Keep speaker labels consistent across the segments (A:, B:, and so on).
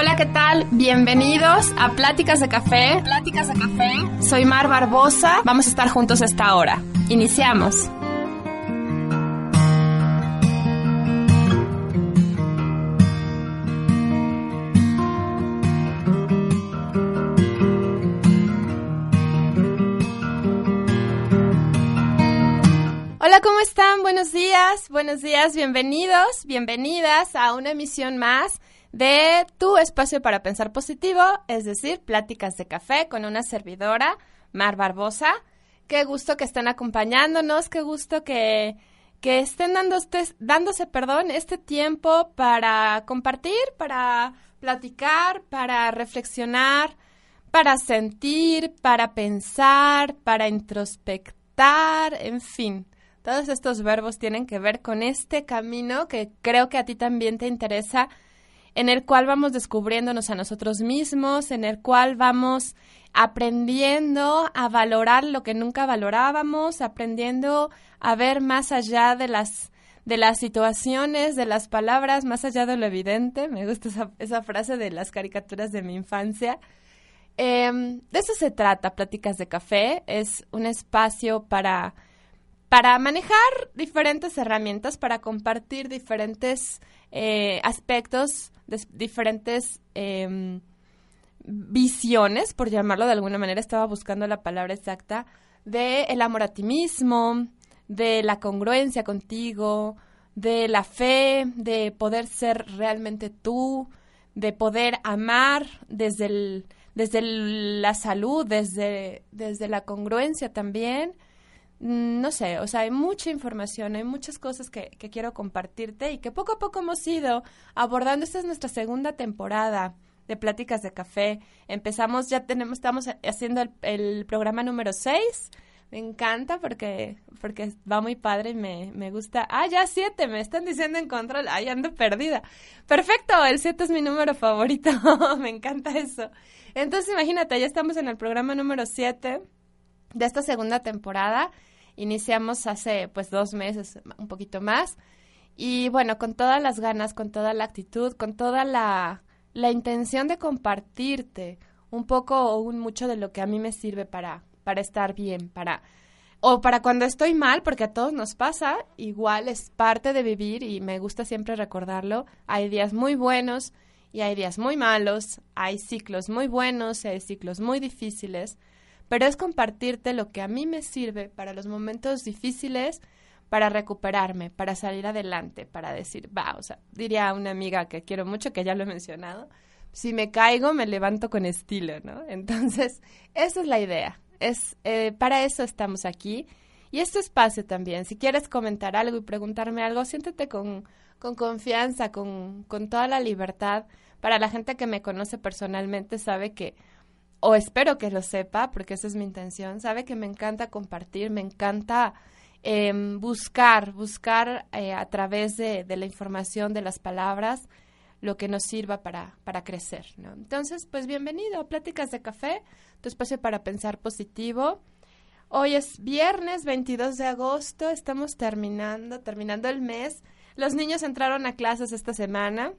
A: Hola, ¿qué tal? Bienvenidos a Pláticas de Café. Pláticas de Café. Soy Mar Barbosa. Vamos a estar juntos esta hora. Iniciamos. Hola, ¿cómo están? Buenos días, buenos días, bienvenidos, bienvenidas a una emisión más de tu espacio para pensar positivo, es decir, pláticas de café con una servidora, Mar Barbosa. Qué gusto que estén acompañándonos, qué gusto que, que estén dándose, dándose perdón, este tiempo para compartir, para platicar, para reflexionar, para sentir, para pensar, para introspectar, en fin. Todos estos verbos tienen que ver con este camino que creo que a ti también te interesa en el cual vamos descubriéndonos a nosotros mismos, en el cual vamos aprendiendo a valorar lo que nunca valorábamos, aprendiendo a ver más allá de las de las situaciones, de las palabras, más allá de lo evidente. Me gusta esa, esa frase de las caricaturas de mi infancia. Em, de eso se trata, Pláticas de Café. Es un espacio para, para manejar diferentes herramientas, para compartir diferentes eh, aspectos diferentes em, visiones, por llamarlo de alguna manera, estaba buscando la palabra exacta, de el amor a ti mismo, de la congruencia contigo, de la fe, de poder ser realmente tú, de poder amar desde, el, desde la salud, desde, desde la congruencia también. Mm, no sé, o sea, hay mucha información, hay muchas cosas que, que, quiero compartirte y que poco a poco hemos ido abordando. Esta es nuestra segunda temporada de Pláticas de Café. Empezamos, ya tenemos, estamos haciendo el, programa número 6. Me encanta porque, porque va muy padre y me, me gusta. Ah, ya siete, me están diciendo en control. Ay, ando perdida. Perfecto, el siete es mi número favorito. me encanta eso. Entonces, imagínate, ya estamos en el programa número 7 de esta segunda temporada Iniciamos hace pues dos meses, un poquito más. Y bueno, con todas las ganas, con toda la actitud, con toda la, la intención de compartirte un poco o un mucho de lo que a mí me sirve para, para estar bien, para o para cuando estoy mal, porque a todos nos pasa, igual es parte de vivir y me gusta siempre recordarlo. Hay días muy buenos y hay días muy malos, hay ciclos muy buenos y hay ciclos muy difíciles pero es compartirte lo que a mí me sirve para los momentos difíciles, para recuperarme, para salir adelante, para decir, va, o sea, diría a una amiga que quiero mucho, que ya lo he mencionado, si me caigo, me levanto con estilo, ¿no? Entonces, esa es la idea. Es, eh, para eso estamos aquí. Y este espacio también, si quieres comentar algo y preguntarme algo, siéntete con, con confianza, con, con toda la libertad. Para la gente que me conoce personalmente sabe que o espero que lo sepa, porque esa es mi intención, sabe que me encanta compartir, me encanta em, buscar, buscar eh, a través de, de, la información, de las palabras, lo que nos sirva para, para crecer, ¿no? Entonces, pues bienvenido a Pláticas de Café, tu espacio para pensar positivo. Hoy es viernes 22 de agosto, estamos terminando, terminando el mes. Los niños entraron a clases esta semana.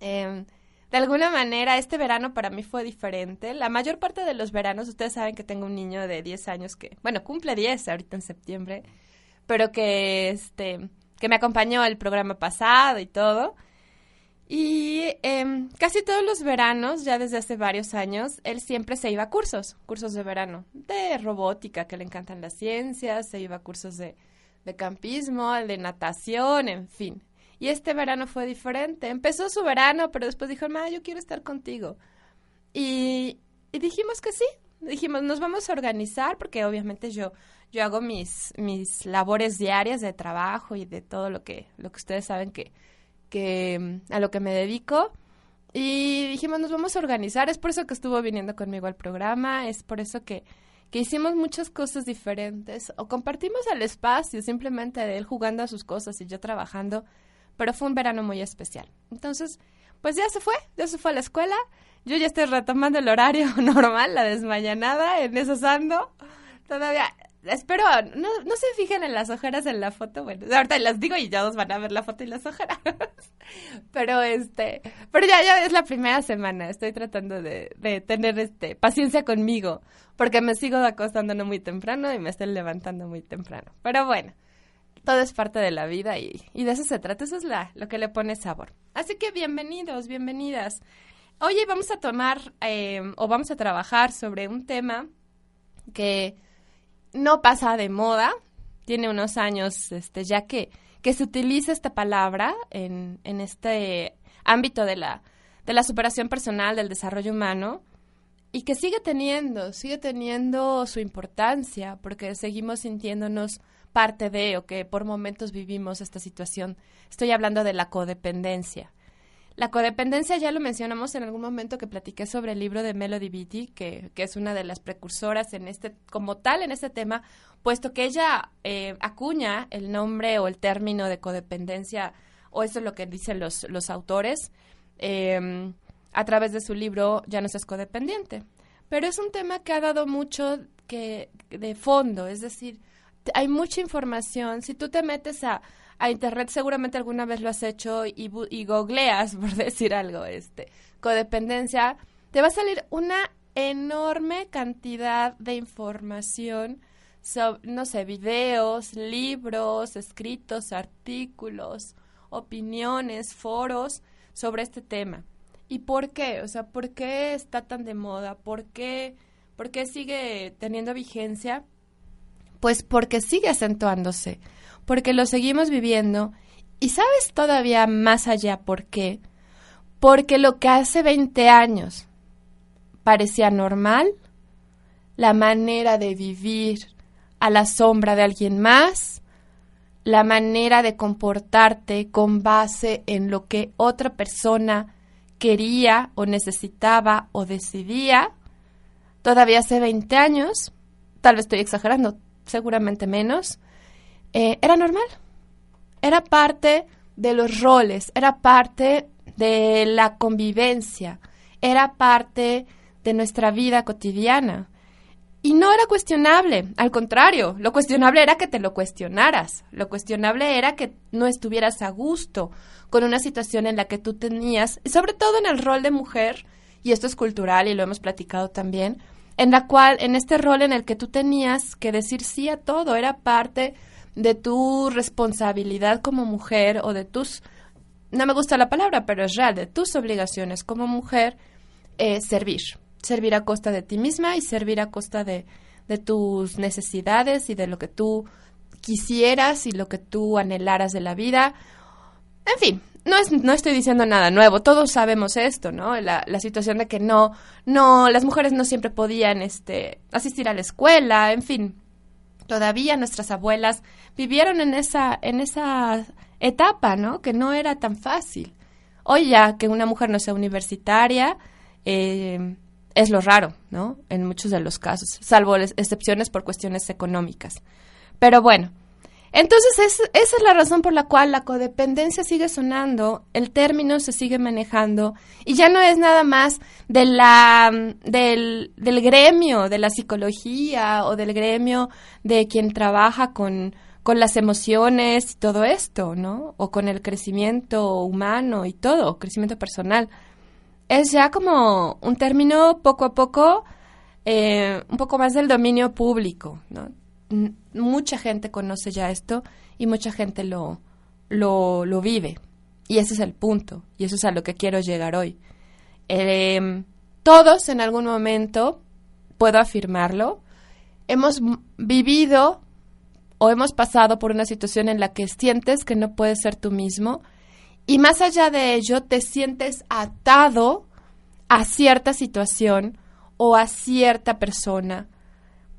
A: Eh, de alguna manera este verano para mí fue diferente. La mayor parte de los veranos, ustedes saben que tengo un niño de 10 años que, bueno, cumple 10 ahorita en septiembre, pero que este que me acompañó el programa pasado y todo. Y eh, casi todos los veranos, ya desde hace varios años, él siempre se iba a cursos, cursos de verano, de robótica, que le encantan las ciencias, se iba a cursos de, de campismo, de natación, en fin. Y este verano fue diferente. Empezó su verano, pero después dijo, ma, yo quiero estar contigo. Y, dijimos que sí. Dijimos, nos vamos a organizar, porque obviamente yo, yo hago mis, mis labores diarias de trabajo y de todo lo que, lo que ustedes saben que, que a lo que me dedico. Y dijimos, nos vamos a organizar. Es por eso que estuvo viniendo conmigo al programa. Es por eso que, que hicimos muchas cosas diferentes. O compartimos el espacio simplemente él jugando a sus cosas y yo trabajando. Pero fue un verano muy especial. Entonces, pues ya se fue. Ya se fue a la escuela. Yo ya estoy retomando el horario normal, la desmayanada. En eso ando. Todavía espero, no, no se fijen en las ojeras en la foto, bueno, ahorita las digo y ya dos van a ver la foto y las ojeras. pero este, pero ya, ya es la primera semana, estoy tratando de, de tener este paciencia conmigo, porque me sigo acostando muy temprano y me estoy levantando muy temprano. Pero bueno, todo es parte de la vida y, de eso se trata, eso es la, lo que le pone sabor. Así que bienvenidos, bienvenidas. Hoy vamos a tomar eh, o vamos a trabajar sobre un tema que no pasa de moda, tiene unos años este, ya que, que se utiliza esta palabra en, en este ámbito de la, de la superación personal, del desarrollo humano, y que sigue teniendo, sigue teniendo su importancia, porque seguimos sintiéndonos parte de o que por momentos vivimos esta situación. Estoy hablando de la codependencia. La codependencia ya lo mencionamos en algún momento que platiqué sobre el libro de Melody Beatty, que, que es una de las precursoras en este, como tal en este tema, puesto que ella eh, acuña el nombre o el término de codependencia, o eso es lo que dicen los, los autores, em, a través de su libro Ya no seas codependiente. Pero es un tema que ha dado mucho que, de fondo, es decir, hay mucha información. Si tú te metes a a internet seguramente alguna vez lo has hecho y, y googleas, por decir algo, este, codependencia, te va a salir una enorme cantidad de información sobre, no sé, videos, libros, escritos, artículos, opiniones, foros sobre este tema. ¿Y por qué? O sea, ¿por qué está tan de moda? ¿Por qué, por qué sigue teniendo vigencia? Pues porque sigue acentuándose porque lo seguimos viviendo. ¿Y sabes todavía más allá por qué? Porque lo que hace 20 años parecía normal, la manera de vivir a la sombra de alguien más, la manera de comportarte con base en lo que otra persona quería o necesitaba o decidía, todavía hace 20 años, tal vez estoy exagerando, seguramente menos, eh, era normal. Era parte de los roles, era parte de la convivencia, era parte de nuestra vida cotidiana. Y no era cuestionable, al contrario, lo cuestionable era que te lo cuestionaras, lo cuestionable era que no estuvieras a gusto con una situación en la que tú tenías, y sobre todo en el rol de mujer, y esto es cultural y lo hemos platicado también, en la cual, en este rol en el que tú tenías que decir sí a todo, era parte de tu responsabilidad como mujer o de tus, no me gusta la palabra, pero es real, de tus obligaciones como mujer, eh, servir. Servir a costa de ti misma y servir a costa de, de tus necesidades y de lo que tú quisieras y lo que tú anhelaras de la vida. En fin, no, es, no estoy diciendo nada nuevo, todos sabemos esto, ¿no? La, la, situación de que no, no, las mujeres no siempre podían este, asistir a la escuela, en fin, todavía nuestras abuelas vivieron en esa, en esa etapa, ¿no? Que no era tan fácil. Hoy ya que una mujer no sea universitaria eh, es lo raro, ¿no? En muchos de los casos, salvo excepciones por cuestiones económicas. Pero bueno, entonces, esa es la razón por la cual la codependencia sigue sonando, el término se sigue manejando y ya no es nada más de la, del, del gremio de la psicología o del gremio de quien trabaja con, con las emociones y todo esto, ¿no? O con el crecimiento humano y todo, crecimiento personal. Es ya como un término poco a poco, eh, un poco más del dominio público, ¿no? Mucha gente conoce ya esto y mucha gente lo, lo, lo, vive. Y ese es el punto, y eso es a lo que quiero llegar hoy. Em, todos en algún momento, puedo afirmarlo, hemos vivido o hemos pasado por una situación en la que sientes que no puedes ser tú mismo y más allá de ello te sientes atado a cierta situación o a cierta persona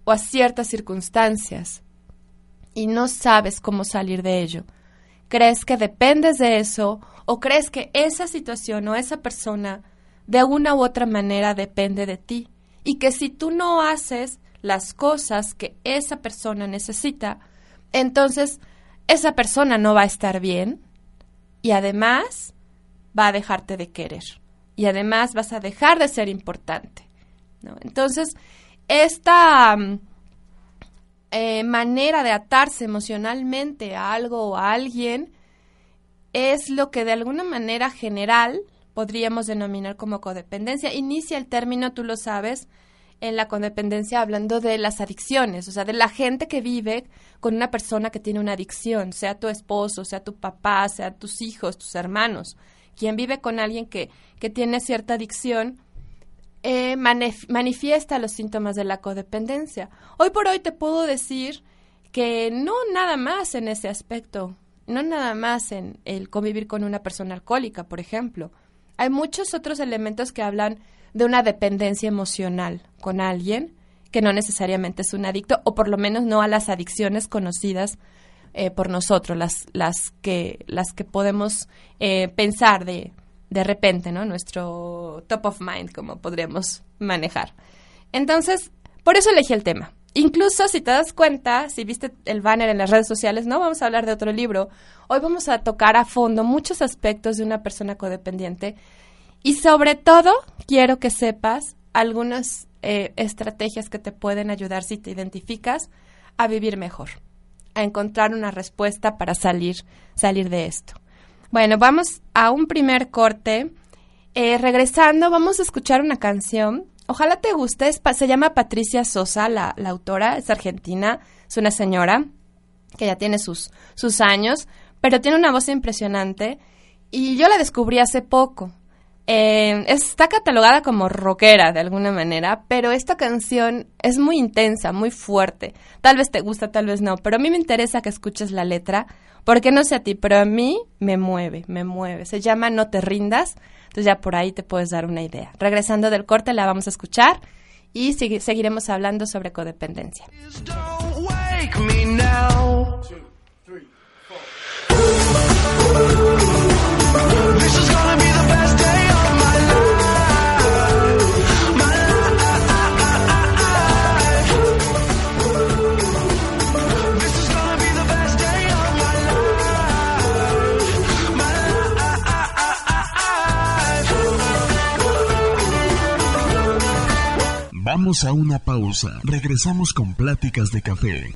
A: o a ciertas circunstancias. y no sabes cómo salir de ello. ¿Crees que dependes de eso o crees que esa situación o esa persona de una u otra manera depende de ti? Y que si tú no haces las cosas que esa persona necesita, entonces esa persona no va a estar bien y además va a dejarte de querer y además vas a dejar de ser importante. Entonces, esta mm, eh, manera de atarse emocionalmente a algo o a alguien es lo que de alguna manera general podríamos denominar como codependencia. Inicia el término, tú lo sabes, en la codependencia hablando de las adicciones, o sea, de la gente que vive con una persona que tiene una adicción, sea tu esposo, sea tu papá, sea tus hijos, tus hermanos. Quien vive con alguien que, que tiene cierta adicción, eh, manifiesta los síntomas de la codependencia. Hoy por hoy te puedo decir que no nada más en ese aspecto, no nada más en el convivir con una persona alcohólica, por ejemplo. Hay muchos otros elementos que hablan de una dependencia emocional con alguien que no necesariamente es un adicto o por lo menos no a las adicciones conocidas eh, por nosotros, las, las, que, las que podemos eh, pensar de, de repente, ¿no? Nuestro top of mind, como podríamos manejar. Entonces, por eso elegí el tema. Incluso si te das cuenta, si viste el banner en las redes sociales, no vamos a hablar de otro libro. Hoy vamos a tocar a fondo muchos aspectos de una persona codependiente y sobre todo, quiero que sepas algunas eh, estrategias que te pueden ayudar si te identificas a vivir mejor, a encontrar una respuesta para salir, salir de esto. Bueno, vamos a un primer corte. Eh, regresando, vamos a escuchar una canción. Ojalá te guste. se llama Patricia Sosa, la, la, autora. Es argentina. Es una señora que ya tiene sus, sus años, pero tiene una voz impresionante. Y yo la descubrí hace poco. Eh, está catalogada como rockera de alguna manera, pero esta canción es muy intensa, muy fuerte. Tal vez te gusta, tal vez no, pero a mí me interesa que escuches la letra, porque no sé a ti, pero a mí me mueve, me mueve. Se llama No te rindas, entonces ya por ahí te puedes dar una idea. Regresando del corte la vamos a escuchar y seguiremos hablando sobre codependencia.
B: Vamos a una pausa. Regresamos con Pláticas de Café.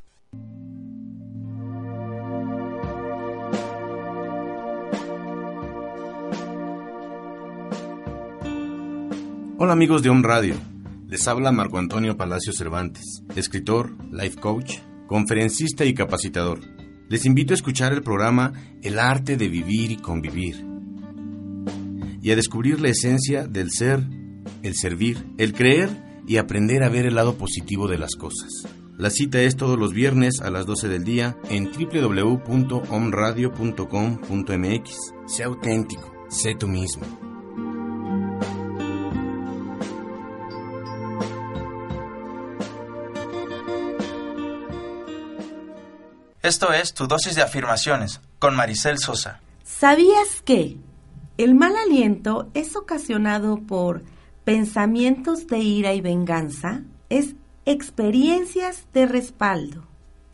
C: Hola amigos de Home Radio. Les habla Marco Antonio Palacio Cervantes, escritor, life coach, conferencista y capacitador. Les invito a escuchar el programa El arte de vivir y convivir y a descubrir la esencia del ser, el servir, el creer y aprender a ver el lado positivo de las cosas. La cita es todos los viernes a las 12 del día en www.omradio.com.mx. Sé auténtico, sé tú mismo.
D: Esto es Tu dosis de afirmaciones con Maricel Sosa.
E: ¿Sabías que el mal aliento es ocasionado por pensamientos de ira y venganza es experiencias de respaldo.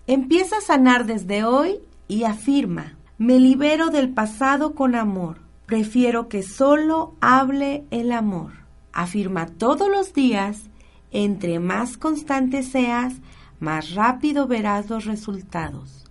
E: Empieza a sanar desde hoy y afirma, me libero del pasado con amor. Prefiero que solo hable el amor. Afirma todos los días, entre más constante seas, más rápido verás los resultados.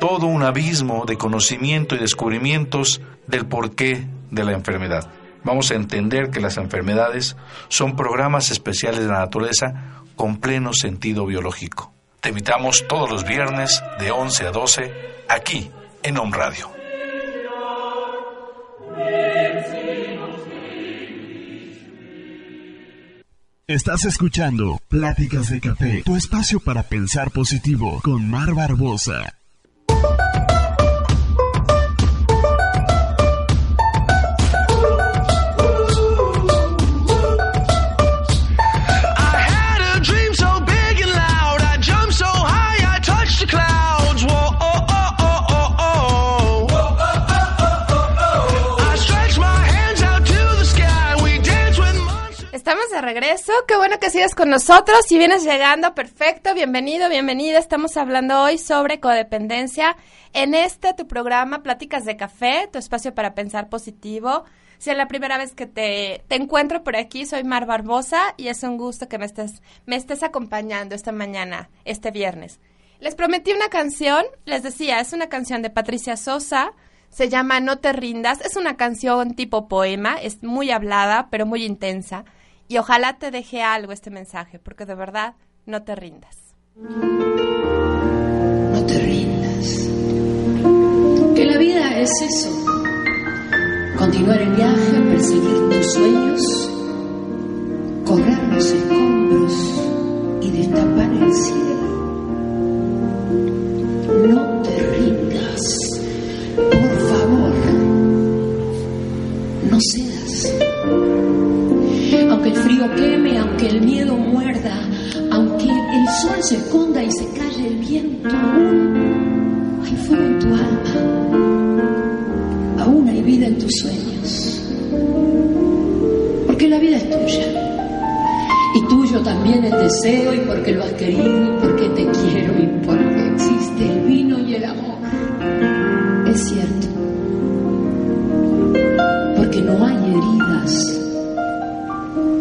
F: todo un abismo de conocimiento y descubrimientos del porqué de la enfermedad. Vamos a entender que las enfermedades son programas especiales de la naturaleza con pleno sentido biológico. Te invitamos todos los viernes de 11 a 12 aquí en Home Radio.
B: Estás escuchando Pláticas de Café, tu espacio para pensar positivo con Mar Barbosa.
A: Regreso. Qué bueno que sigas con nosotros. Si vienes llegando, perfecto. Bienvenido, bienvenida. Estamos hablando hoy sobre codependencia en este tu programa Pláticas de Café, tu espacio para pensar positivo. Si es la primera vez que te, te encuentro por aquí, soy Mar Barbosa y es un gusto que me estés, me estés acompañando esta mañana, este viernes. Les prometí una canción, les decía, es una canción de Patricia Sosa, se llama No te rindas, es una canción tipo poema, es muy hablada, pero muy intensa. Y ojalá te deje algo este mensaje, porque de verdad no te rindas.
G: No te rindas. Que la vida es eso. Continuar el viaje, perseguir tus sueños, correr los escombros y destapar el cielo. Deseo y porque lo has querido y porque te quiero y porque existe el vino y el amor. Es cierto. Porque no hay heridas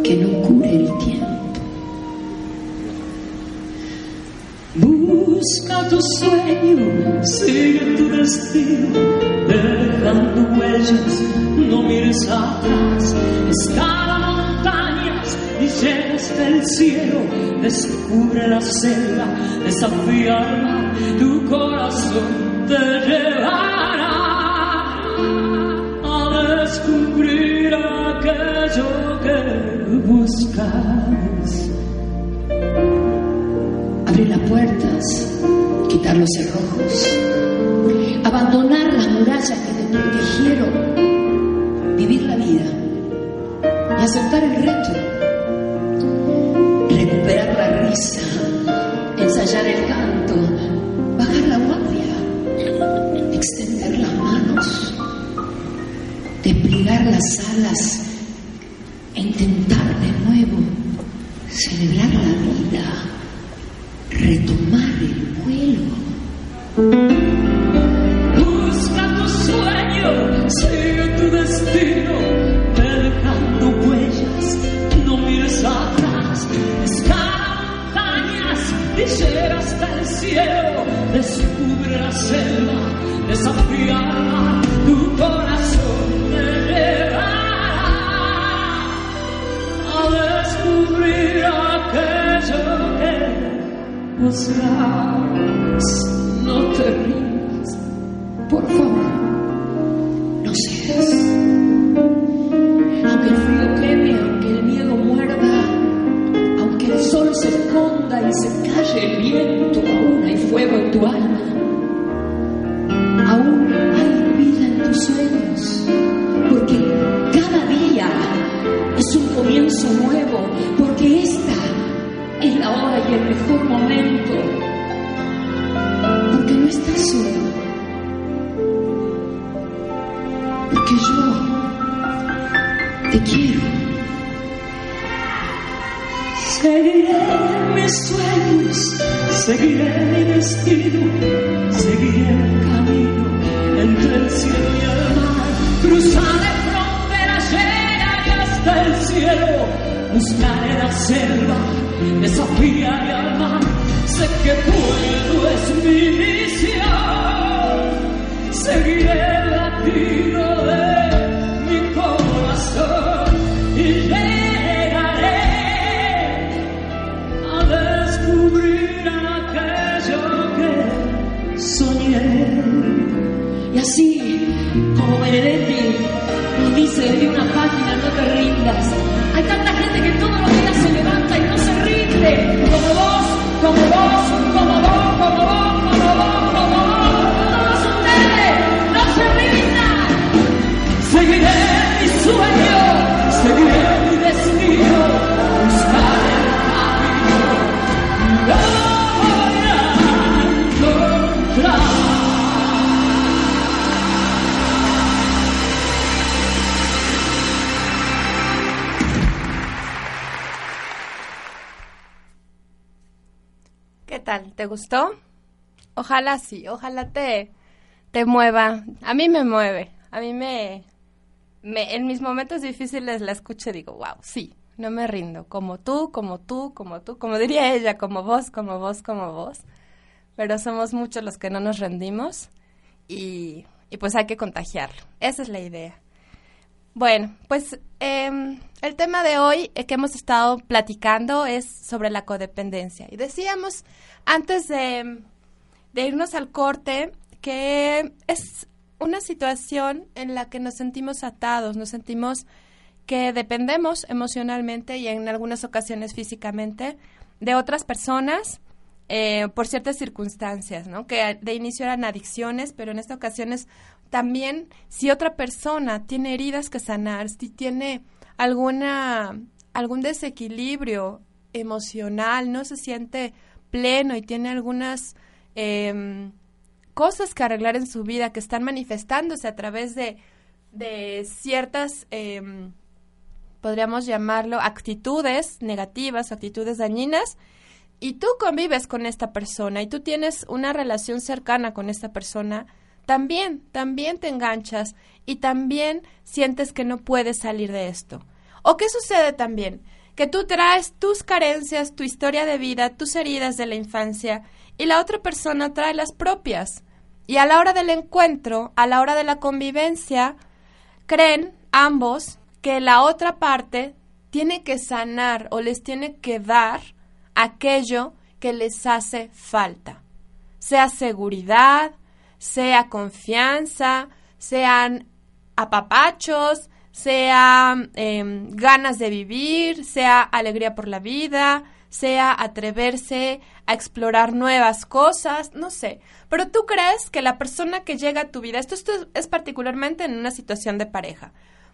G: que no cure el tiempo. Busca tu sueño, sigue tu destino, dejando huellas, no mires atrás, escala montañas y llega hasta el cielo, descubre la selva, desafía tu corazón te llevará a descubrir aquello que buscas. Abrir las puertas, quitar los cerrojos, abandonar las murallas que te protegieron, vivir la vida y aceptar el reto, las alas e intentar de nuevo celebrar la vida,
A: be gustó? Ojalá sí, ojalá te, te mueva. A mí me mueve, a mí me. En mis momentos difíciles la escucho y digo, wow, sí, no me rindo. Como tú, como tú, como tú, como diría ella, como vos, como vos, como vos. Pero somos muchos los que no nos rendimos y, y pues hay que contagiarlo. Esa es la idea. Bueno, pues em, el tema de hoy que hemos estado platicando es sobre la codependencia. Y decíamos antes de, de irnos al corte que es una situación en la que nos sentimos atados, nos sentimos que dependemos emocionalmente y en algunas ocasiones físicamente de otras personas eh, por ciertas circunstancias, ¿no? Que de inicio eran adicciones, pero en esta ocasión es también si otra persona tiene heridas que sanar, si tiene alguna algún desequilibrio emocional, no se siente pleno y tiene algunas em, cosas que arreglar en su vida que están manifestándose a través de, de ciertas, em, podríamos llamarlo, actitudes negativas, actitudes dañinas, y tú convives con esta persona y tú tienes una relación cercana con esta persona, también, también te enganchas y también sientes que no puedes salir de esto. ¿O qué sucede también? Que tú traes tus carencias, tu historia de vida, tus heridas de la infancia y la otra persona trae las propias. Y a la hora del encuentro, a la hora de la convivencia, creen ambos que la otra parte tiene que sanar o les tiene que dar aquello que les hace falta, sea seguridad, sea confianza, sean apapachos, sea eh, ganas de vivir, sea alegría por la vida, sea atreverse a explorar nuevas cosas, no sé. Pero tú crees que la persona que llega a tu vida, esto, esto es particularmente en una situación de pareja,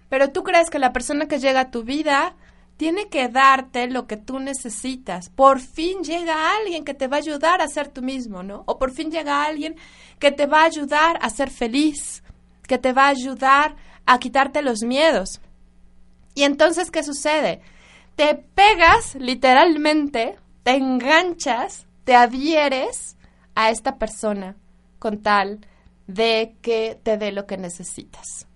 A: pero tú crees que la persona que llega a tu vida tiene que darte lo que tú necesitas. Por fin llega alguien que te va a ayudar a ser tú mismo, ¿no? O por fin llega alguien que te va a ayudar a ser feliz, que te va a ayudar a quitarte los miedos. Y entonces, ¿qué sucede? Te pegas literalmente, te enganchas, te adhieres a esta persona con tal de que te dé lo que necesitas.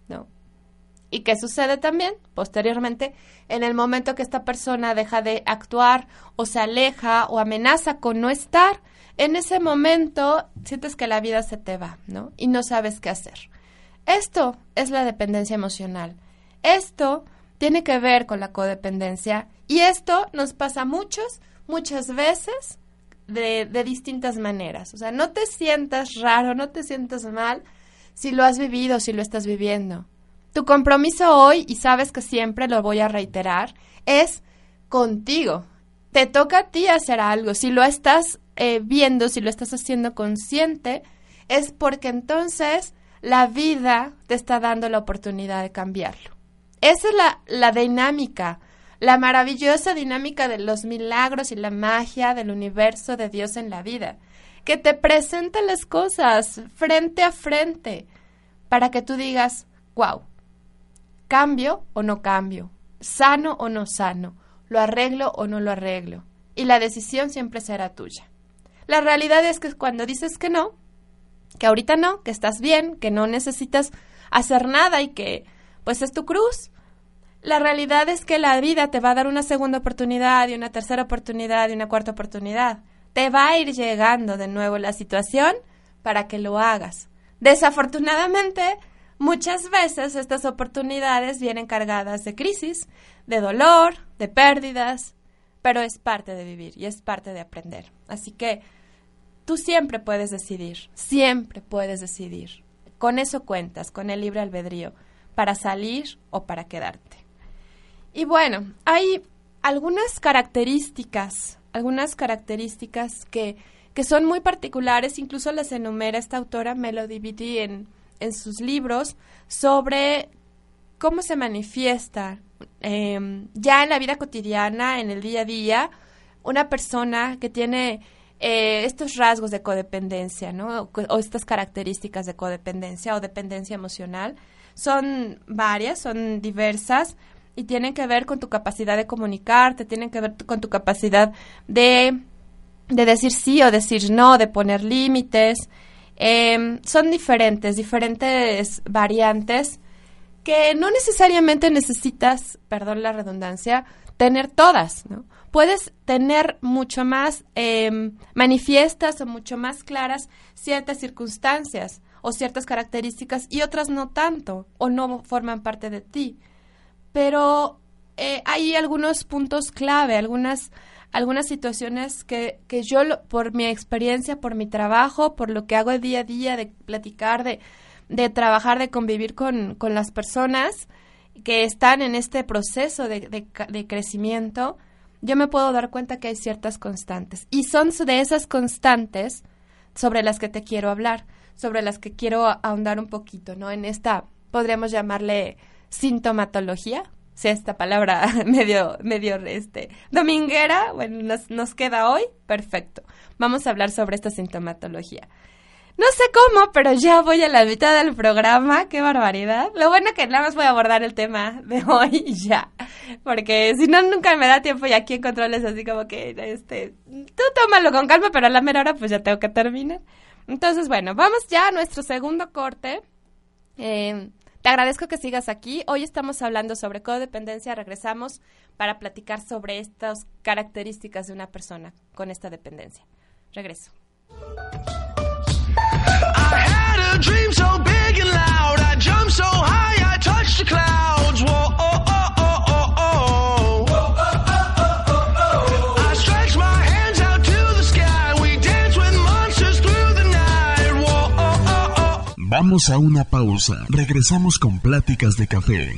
A: ¿Y qué sucede también? Posteriormente, en el momento que esta persona deja de actuar o se aleja o amenaza con no estar, en ese momento sientes que la vida se te va, ¿no? Y no sabes qué hacer. Esto es la dependencia emocional. Esto tiene que ver con la codependencia y esto nos pasa muchos, muchas veces de, de distintas maneras. O sea, no te sientas raro, no te sientas mal si lo has vivido, si lo estás viviendo. Tu compromiso hoy, y sabes que siempre lo voy a reiterar, es contigo. Te toca a ti hacer algo. Si lo estás eh, viendo, si lo estás haciendo consciente, es porque entonces la vida te está dando la oportunidad de cambiarlo. Esa es la, la dinámica, la maravillosa dinámica de los milagros y la magia del universo de Dios en la vida, que te presenta las cosas frente a frente para que tú digas, wow, cambio o no cambio, sano o no sano, lo arreglo o no lo arreglo, y la decisión siempre será tuya. La realidad es que cuando dices que no, que ahorita no, que estás bien, que no necesitas hacer nada y que pues es tu cruz, la realidad es que la vida te va a dar una segunda oportunidad y una tercera oportunidad y una cuarta oportunidad. Te va a ir llegando de nuevo la situación para que lo hagas. Desafortunadamente, muchas veces estas oportunidades vienen cargadas de crisis, de dolor, de pérdidas, pero es parte de vivir y es parte de aprender. Así que tú siempre puedes decidir, siempre puedes decidir. Con eso cuentas, con el libre albedrío. para salir o para quedarte. Y bueno, hay algunas características, algunas características que, que son muy particulares, incluso las enumera esta autora Melody Beatty en, en sus libros, sobre cómo se manifiesta em, ya en la vida cotidiana, en el día a día, una persona que tiene eh, estos rasgos de codependencia, ¿no? O, estas características de codependencia o dependencia emocional. Son varias, son diversas y tienen que ver con tu capacidad de comunicarte, tienen que ver con tu capacidad de, de decir sí o decir no, de poner límites. Em, son diferentes, diferentes variantes que no necesariamente necesitas, perdón la redundancia, tener todas, ¿no? puedes tener mucho más em, manifiestas o mucho más claras ciertas circunstancias o ciertas características y otras no tanto o no forman parte de ti. Pero eh, hay algunos puntos clave, algunas, algunas situaciones que, que yo, por mi experiencia, por mi trabajo, por lo que hago día a día, de platicar, de, de trabajar, de convivir con, con las personas que están en este proceso de, de, de crecimiento, yo me puedo dar cuenta que hay ciertas constantes. Y son de esas constantes sobre las que te quiero hablar, sobre las que quiero ahondar un poquito, ¿no? En esta, podríamos llamarle sintomatología, si esta palabra medio, medio, este, dominguera, bueno, nos, nos queda hoy, perfecto. Vamos a hablar sobre esta sintomatología. No sé cómo, pero ya voy a la mitad del programa. Qué barbaridad. Lo bueno que nada más voy a abordar el tema de hoy ya. Porque si no, nunca me da tiempo y aquí en controles así como que, este, tú tómalo con calma, pero a la mera hora pues ya tengo que terminar. Entonces, bueno, vamos ya a nuestro segundo corte. Eh, te agradezco que sigas aquí. Hoy estamos hablando sobre codependencia. Regresamos para platicar sobre estas características de una persona con esta dependencia. Regreso.
B: Vamos a una pausa. Regresamos con pláticas de café.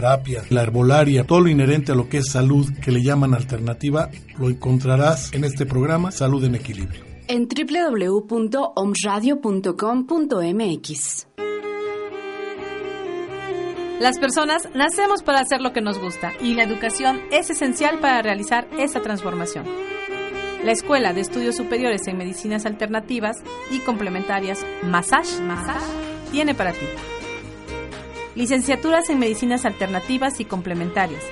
H: la herbolaria, todo lo inherente a lo que es salud que le llaman alternativa, lo encontrarás en este programa Salud en Equilibrio.
I: En www.omradio.com.mx.
J: Las personas nacemos para hacer lo que nos gusta y la educación es esencial para realizar esa transformación. La Escuela de Estudios Superiores en Medicinas Alternativas y Complementarias Massage, Massage tiene para ti licenciaturas en medicinas alternativas y complementarias,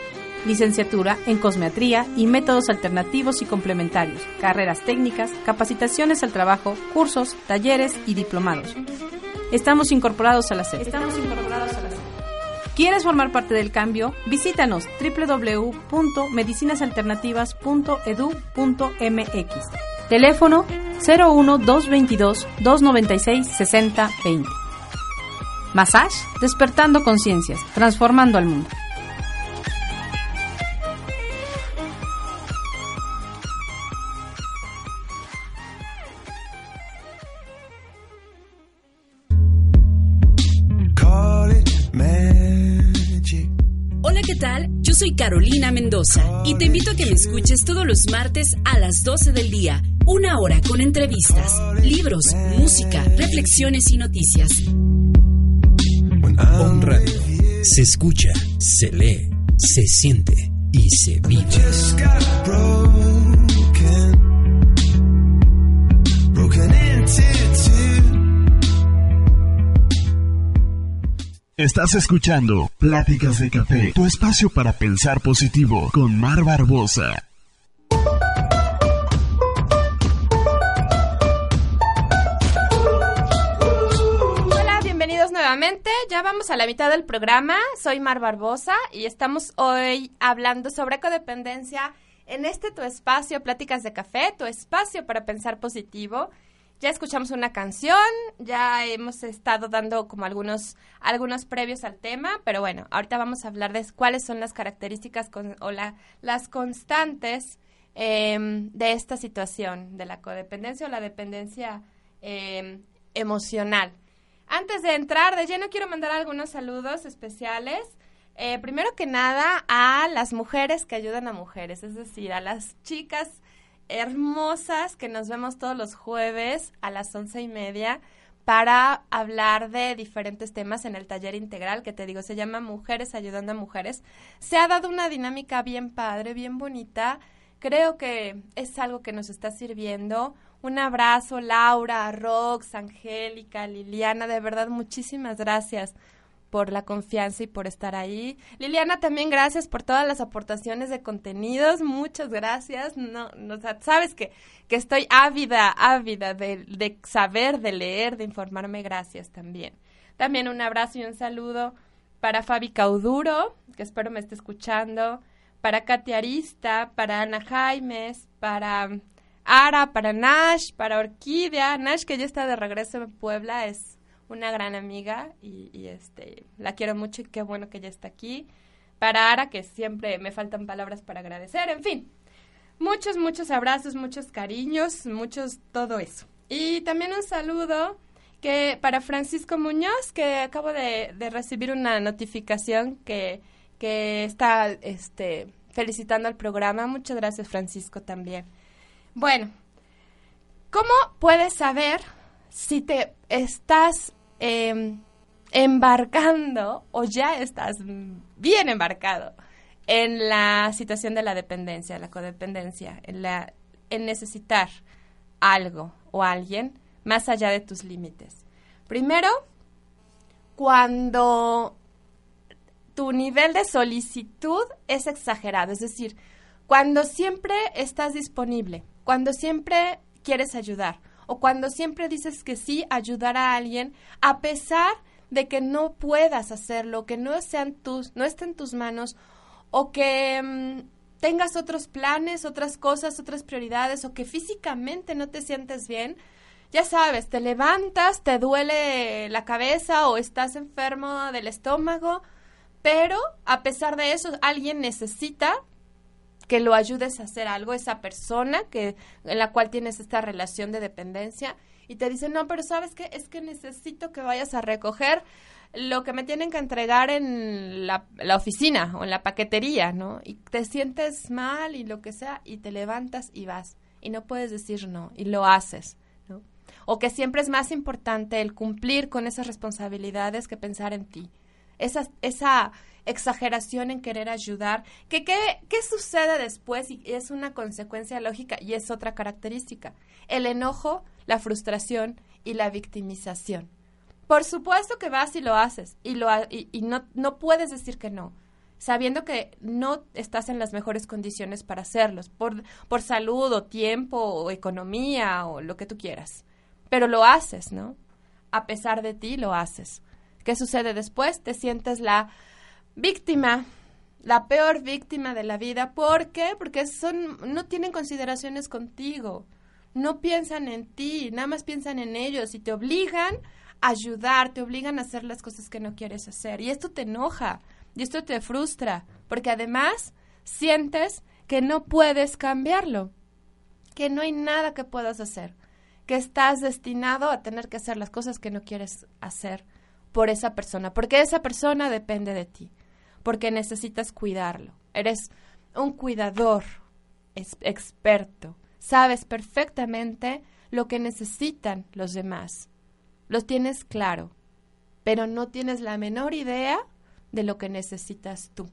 J: licenciatura en cosmetría y métodos alternativos y complementarios, carreras técnicas, capacitaciones al trabajo, cursos, talleres y diplomados. Estamos incorporados a la SEP. Estamos incorporados a la SEP. ¿Quieres formar parte del cambio? Visítanos www.medicinasalternativas.edu.mx. Teléfono 01 222 296 6020. Massage, despertando conciencias, transformando al mundo.
I: Hola, ¿qué tal? Yo soy Carolina Mendoza y te invito a que me escuches todos los martes a las 12 del día, una hora con entrevistas, libros, música, reflexiones y noticias.
K: On Radio. Se escucha, se lee, se siente y se vive.
B: Estás escuchando Pláticas de Café, tu espacio para pensar positivo con Mar Barbosa.
A: Ya vamos a la mitad del programa. Soy Mar Barbosa y estamos hoy hablando sobre codependencia en este tu espacio, Pláticas de Café, tu espacio para pensar positivo. Ya escuchamos una canción, ya hemos estado dando como algunos, algunos previos al tema, pero bueno, ahorita vamos a hablar de cuáles son las características o las constantes em, de esta situación, de la codependencia o la dependencia em, emocional. Antes de entrar de lleno, quiero mandar algunos saludos especiales. Eh, primero que nada, a las mujeres que ayudan a mujeres, es decir, a las chicas hermosas que nos vemos todos los jueves a las once y media para hablar de diferentes temas en el taller integral que te digo, se llama Mujeres Ayudando a Mujeres. Se ha dado una dinámica bien padre, bien bonita. Creo que es algo que nos está sirviendo un abrazo, Laura, Rox, Angélica, Liliana, de verdad muchísimas gracias por la confianza y por estar ahí. Liliana, también gracias por todas las aportaciones de contenidos, muchas gracias. No, no sabes que, que estoy ávida, ávida de, de saber, de leer, de informarme, gracias también. También un abrazo y un saludo para Fabi Cauduro, que espero me esté escuchando, para Katia Arista, para Ana Jaimes, para Ara, para Nash, para Orquídea. Nash, que ya está de regreso en Puebla, es una gran amiga y, este la quiero mucho y qué bueno que ya está aquí. Para Ara, que siempre me faltan palabras para agradecer. En fin, muchos, muchos abrazos, muchos cariños, muchos todo eso. Y también un saludo que para Francisco Muñoz, que acabo de, de recibir una notificación que, que está este, felicitando al programa. Muchas gracias, Francisco, también. Bueno, ¿cómo puedes saber si te estás em, embarcando o ya estás bien embarcado en la situación de la dependencia, la codependencia, en, necesitar algo o alguien más allá de tus límites? Primero, cuando tu nivel de solicitud es exagerado, es decir, cuando siempre estás disponible, cuando siempre quieres ayudar o cuando siempre dices que sí ayudar a alguien a pesar de que no puedas hacerlo, que no sean tus, no esté en tus manos o que mm, tengas otros planes, otras cosas, otras prioridades o que físicamente no te sientes bien, ya sabes, te levantas, te duele la cabeza o estás enfermo del estómago, pero a pesar de eso alguien necesita que lo ayudes a hacer algo, esa persona que, en la cual tienes esta relación de dependencia, y te dice, no, pero sabes qué, es que necesito que vayas a recoger lo que me tienen que entregar en la, la, oficina o en la paquetería, ¿no? Y te sientes mal y lo que sea, y te levantas y vas. Y no puedes decir no, y lo haces, ¿no? O que siempre es más importante el cumplir con esas responsabilidades que pensar en ti. Esa, esa, exageración en querer ayudar. ¿Qué, qué, qué sucede después? Y es una consecuencia lógica y es otra característica. El enojo, la frustración y la victimización. Por supuesto que vas y lo haces y, lo, y, y no, no puedes decir que no sabiendo que no estás en las mejores condiciones para hacerlos, por, por salud o tiempo o economía o lo que tú quieras. Pero lo haces, ¿no? A pesar de ti, lo haces. ¿Qué sucede después? Te sientes la víctima, la peor víctima de la vida. ¿Por qué? Porque son, no tienen consideraciones contigo, no piensan en ti, nada más piensan en ellos y te obligan a ayudar, te obligan a hacer las cosas que no quieres hacer. Y esto te enoja y esto te frustra, porque además sientes que no puedes cambiarlo, que no hay nada que puedas hacer, que estás destinado a tener que hacer las cosas que no quieres hacer por esa persona, porque esa persona depende de ti porque necesitas cuidarlo. Eres un cuidador experto. Sabes perfectamente lo que necesitan los demás. Lo tienes claro, pero no tienes la menor idea de lo que necesitas tú.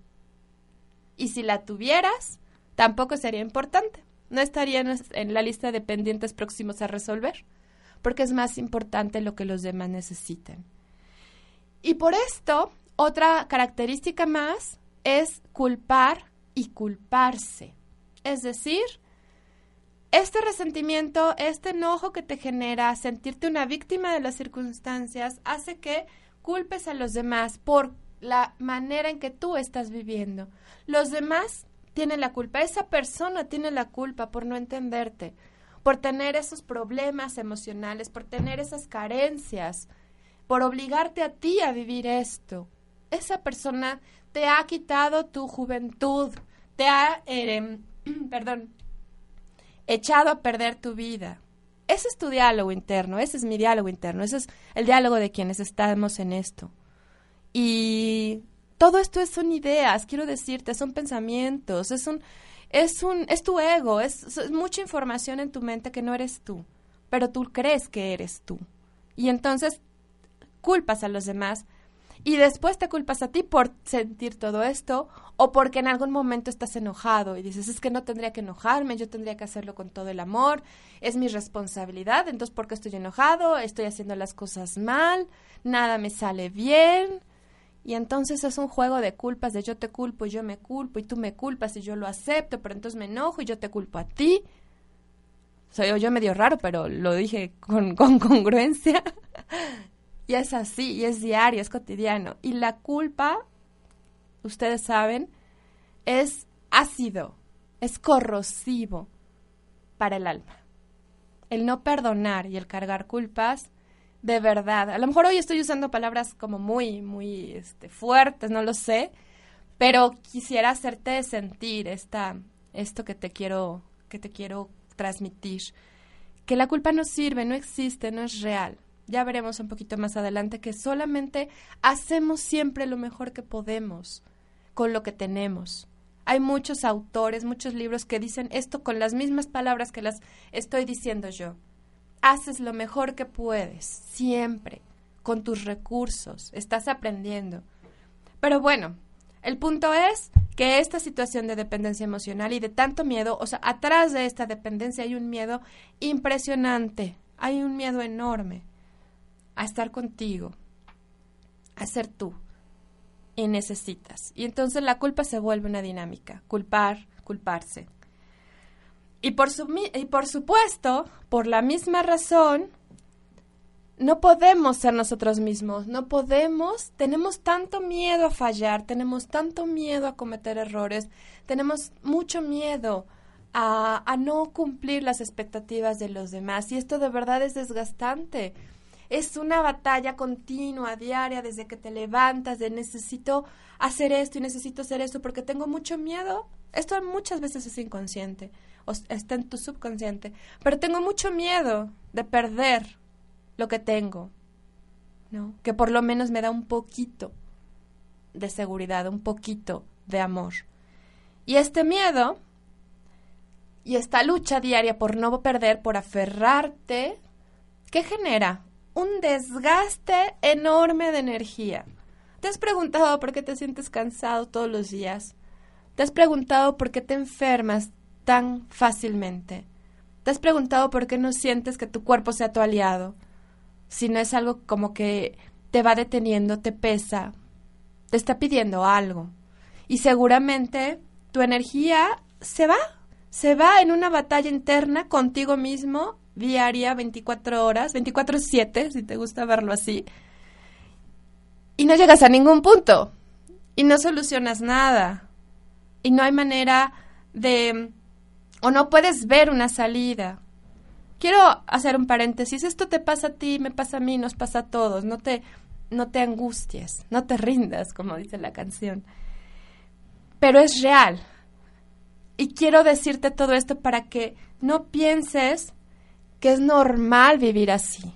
A: Y si la tuvieras, tampoco sería importante. No estaría en la lista de pendientes próximos a resolver, porque es más importante lo que los demás necesitan. Y por esto otra característica más es culpar y culparse. Es decir, este resentimiento, este enojo que te genera sentirte una víctima de las circunstancias hace que culpes a los demás por la manera en que tú estás viviendo. Los demás tienen la culpa, esa persona tiene la culpa por no entenderte, por tener esos problemas emocionales, por tener esas carencias, por obligarte a ti a vivir esto. Esa persona te ha quitado tu juventud, te ha, eh, perdón, echado a perder tu vida. Ese es tu diálogo interno, ese es mi diálogo interno, ese es el diálogo de quienes estamos en esto. Y todo esto son ideas, quiero decirte, son pensamientos, es un, es un, es tu ego, es, es mucha información en tu mente que no eres tú, pero tú crees que eres tú. Y entonces culpas a los demás y después te culpas a ti por sentir todo esto o porque en algún momento estás enojado y dices, es que no tendría que enojarme, yo tendría que hacerlo con todo el amor, es mi responsabilidad, entonces ¿por qué estoy enojado? Estoy haciendo las cosas mal, nada me sale bien. Y entonces es un juego de culpas, de yo te culpo y yo me culpo y tú me culpas y yo lo acepto, pero entonces me enojo y yo te culpo a ti. Soy yo medio raro, pero lo dije con, con congruencia. Y es así, y es diario, es cotidiano. Y la culpa, ustedes saben, es ácido, es corrosivo para el alma. El no perdonar y el cargar culpas, de verdad. A lo mejor hoy estoy usando palabras como muy, muy este, fuertes, no lo sé, pero quisiera hacerte sentir esta, esto que te quiero, que te quiero transmitir. Que la culpa no sirve, no existe, no es real ya veremos un poquito más adelante que solamente hacemos siempre lo mejor que podemos con lo que tenemos. Hay muchos autores, muchos libros que dicen esto con las mismas palabras que las estoy diciendo yo. Haces lo mejor que puedes, siempre, con tus recursos, estás aprendiendo. Pero bueno, el punto es que esta situación de dependencia emocional y de tanto miedo, o sea, atrás de esta dependencia hay un miedo impresionante, hay un miedo enorme a estar contigo, a ser tú. Y necesitas. Y entonces la culpa se vuelve una dinámica. Culpar, culparse. Y por, su, y por supuesto, por la misma razón, no podemos ser nosotros mismos, no podemos, tenemos tanto miedo a fallar, tenemos tanto miedo a cometer errores, tenemos mucho miedo a, a no cumplir las expectativas de los demás y esto de verdad es desgastante es una batalla continua, diaria, desde que te levantas, de necesito hacer esto y necesito hacer esto porque tengo mucho miedo. Esto muchas veces es inconsciente, o está en tu subconsciente, pero tengo mucho miedo de perder lo que tengo, ¿no? Que por lo menos me da un poquito de seguridad, un poquito de amor. Y este miedo y esta lucha diaria por no perder, por aferrarte, ¿qué genera? Un desgaste enorme de energía. ¿Te has preguntado por qué te sientes cansado todos los días? ¿Te has preguntado por qué te enfermas tan fácilmente? ¿Te has preguntado por qué no sientes que tu cuerpo sea tu aliado? Si no es algo como que te va deteniendo, te pesa, te está pidiendo algo. Y seguramente tu energía se va, se va en una batalla interna contigo mismo diaria, 24 horas, 24/7, si te gusta verlo así, y no llegas a ningún punto, y no solucionas nada, y no hay manera de, o no puedes ver una salida. Quiero hacer un paréntesis, esto te pasa a ti, me pasa a mí, nos pasa a todos, no te, no te angusties, no te rindas, como dice la canción. Pero es real. Y quiero decirte todo esto para que no pienses que es normal vivir así.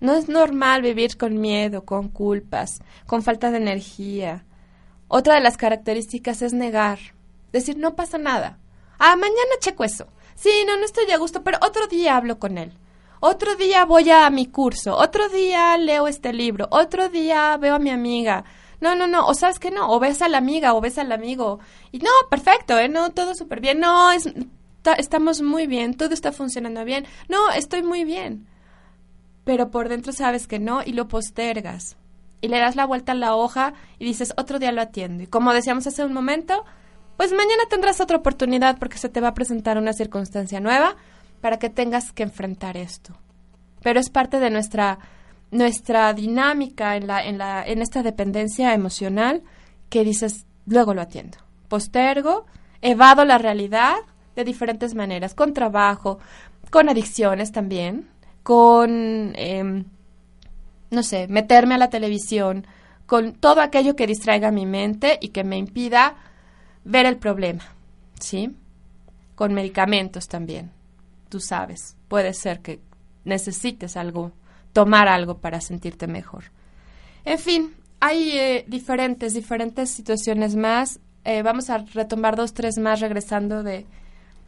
A: No es normal vivir con miedo, con culpas, con falta de energía. Otra de las características es negar, decir no pasa nada. Ah, mañana checo eso. Sí, no, no estoy a gusto, pero otro día hablo con él. Otro día voy a mi curso, otro día leo este libro, otro día veo a mi amiga. No, no, no, o sabes que no, o ves a la amiga o ves al amigo. Y no, perfecto, ¿eh? No, todo súper bien. No, es, estamos muy bien, todo está funcionando bien. No, estoy muy bien. Pero por dentro sabes que no y lo postergas. Y le das la vuelta a la hoja y dices, otro día lo atiendo. Y como decíamos hace un momento, pues mañana tendrás otra oportunidad porque se te va a presentar una circunstancia nueva para que tengas que enfrentar esto. Pero es parte de nuestra nuestra dinámica en, la, en, la, en esta dependencia emocional que dices, luego lo atiendo. Postergo, evado la realidad de diferentes maneras, con trabajo, con adicciones también, con, em, no sé, meterme a la televisión, con todo aquello que distraiga mi mente y que me impida ver el problema, ¿sí? Con medicamentos también, tú sabes, puede ser que necesites algo, tomar algo para sentirte mejor. En fin, hay eh, diferentes, diferentes situaciones más. Eh, vamos a retomar dos, tres más regresando de,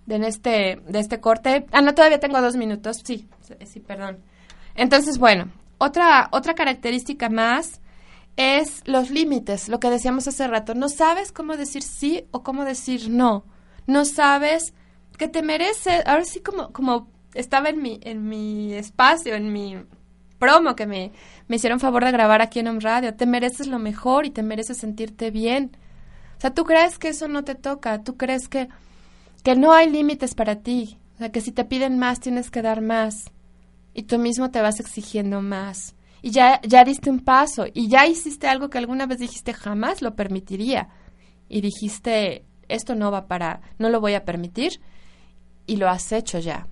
A: de, este, de este corte. Ah, no, todavía tengo dos minutos. Sí, sí, perdón. Entonces, bueno, otra, otra característica más es los límites, lo que decíamos hace rato. No sabes cómo decir sí o cómo decir no. No sabes que te merece, ahora sí como, como estaba en mi, en mi espacio, en mi promo que me, me hicieron favor de grabar aquí en un radio, te mereces lo mejor y te mereces sentirte bien. O sea, tú crees que eso no te toca, tú crees que, que no hay límites para ti, o sea, que si te piden más tienes que dar más. Y tú mismo te vas exigiendo más. Y ya, ya diste un paso. Y ya hiciste algo que alguna vez dijiste jamás lo permitiría. Y dijiste esto no va para, no lo voy a permitir. Y lo has hecho ya.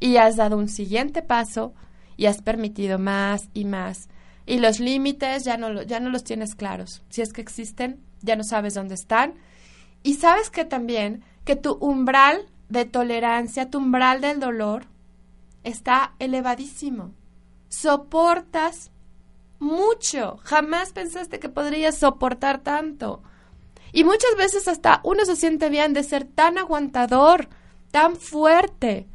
A: Y has dado un siguiente paso y has permitido más y más. Y los límites ya no, ya no los tienes claros. Si es que existen, ya no sabes dónde están. Y sabes que también que tu umbral de tolerancia, tu umbral del dolor, está elevadísimo soportas mucho. Jamás pensaste que podrías soportar tanto. Y muchas veces hasta uno se siente bien de ser tan aguantador, tan fuerte,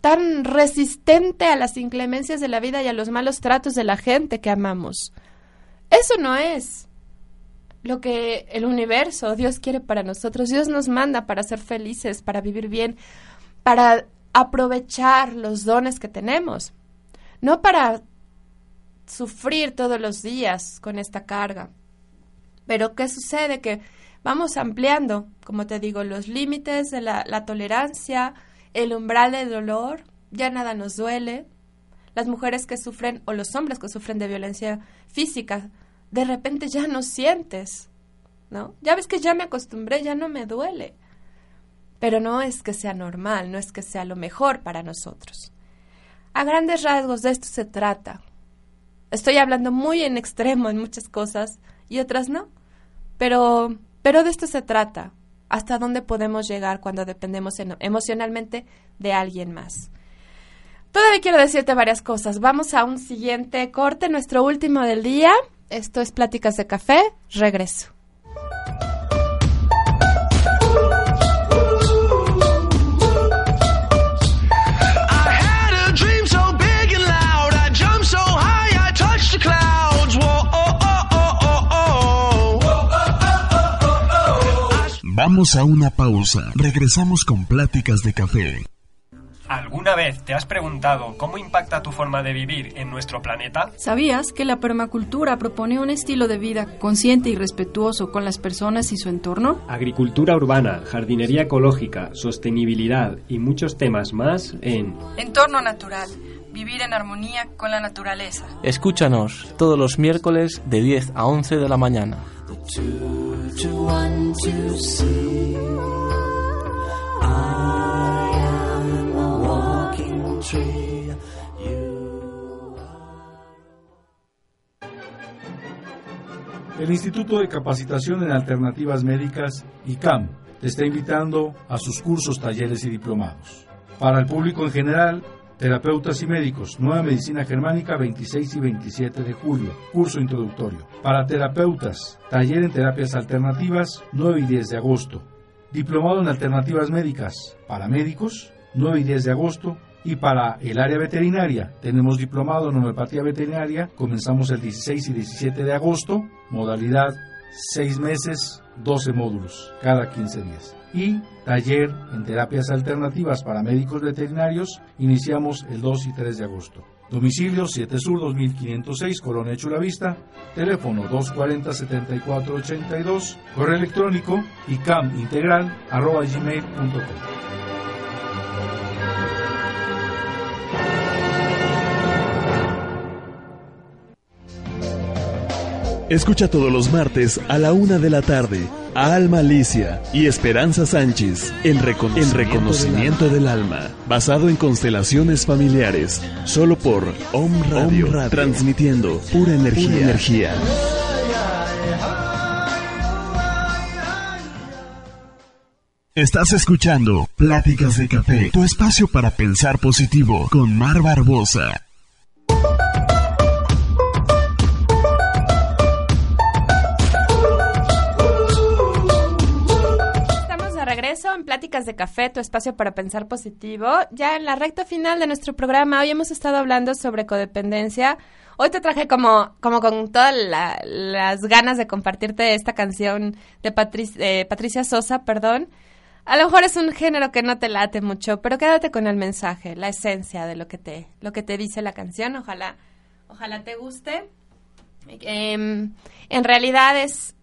A: tan resistente a las inclemencias de la vida y a los malos tratos de la gente que amamos. Eso no es lo que el universo, Dios quiere para nosotros. Dios nos manda para ser felices, para vivir bien, para aprovechar los dones que tenemos no para sufrir todos los días con esta carga. Pero ¿qué sucede? Que vamos ampliando, como te digo, los límites de la, la tolerancia, el umbral del dolor, ya nada nos duele. Las mujeres que sufren o los hombres que sufren de violencia física, de repente ya no sientes, ¿no? Ya ves que ya me acostumbré, ya no me duele. Pero no es que sea normal, no es que sea lo mejor para nosotros. A grandes rasgos de esto se trata. Estoy hablando muy en extremo en muchas cosas y otras no. Pero, pero de esto se trata. Hasta dónde podemos llegar cuando dependemos emocionalmente de alguien más. Todavía quiero decirte varias cosas. Vamos a un siguiente corte, nuestro último del día. Esto es Pláticas de Café. Regreso.
B: Vamos a una pausa. Regresamos con Pláticas de Café.
L: ¿Alguna vez te has preguntado cómo impacta tu forma de vivir en nuestro planeta?
M: ¿Sabías que la permacultura propone un estilo de vida consciente y respetuoso con las personas y su entorno?
L: Agricultura urbana, jardinería ecológica, sostenibilidad y muchos temas más en
M: Entorno natural. Vivir en armonía con la naturaleza.
N: Escúchanos todos los miércoles de 10 a 11 de la mañana.
F: El Instituto de Capacitación en Alternativas Médicas, ICAM, te está invitando a sus cursos, talleres y diplomados. Para el público en general, Terapeutas y médicos, Nueva Medicina Germánica, 26 y 27 de julio, curso introductorio. Para terapeutas, taller en terapias alternativas, 9 y 10 de agosto. Diplomado en alternativas médicas, para médicos, 9 y 10 de agosto. Y para el área veterinaria, tenemos diplomado en homeopatía veterinaria, comenzamos el 16 y 17 de agosto, modalidad 6 meses, 12 módulos, cada 15 días. Y taller en terapias alternativas para médicos veterinarios. Iniciamos el 2 y 3 de agosto. Domicilio 7 Sur 2506, Colonia Chulavista, teléfono 240-7482, correo electrónico icamintegral.gmail.com
B: Escucha todos los martes a la una de la tarde a Alma Alicia y Esperanza Sánchez en Reconocimiento, Reconocimiento del, alma. basado en constelaciones familiares, solo por Om Radio, transmitiendo pura energía. Pura energía. Estás escuchando Pláticas de Café, tu espacio para pensar positivo con Mar Barbosa.
A: De Café, tu espacio para pensar positivo. Ya en la recta final de nuestro programa, hoy hemos estado hablando sobre codependencia. Hoy te traje como, como con todas las ganas de compartirte esta canción de Patricia Sosa, perdón. A lo mejor es un género que no te late mucho, pero quédate con el mensaje, la esencia de lo que te, lo que te dice la canción. Ojalá, ojalá te guste. Em, en realidad es,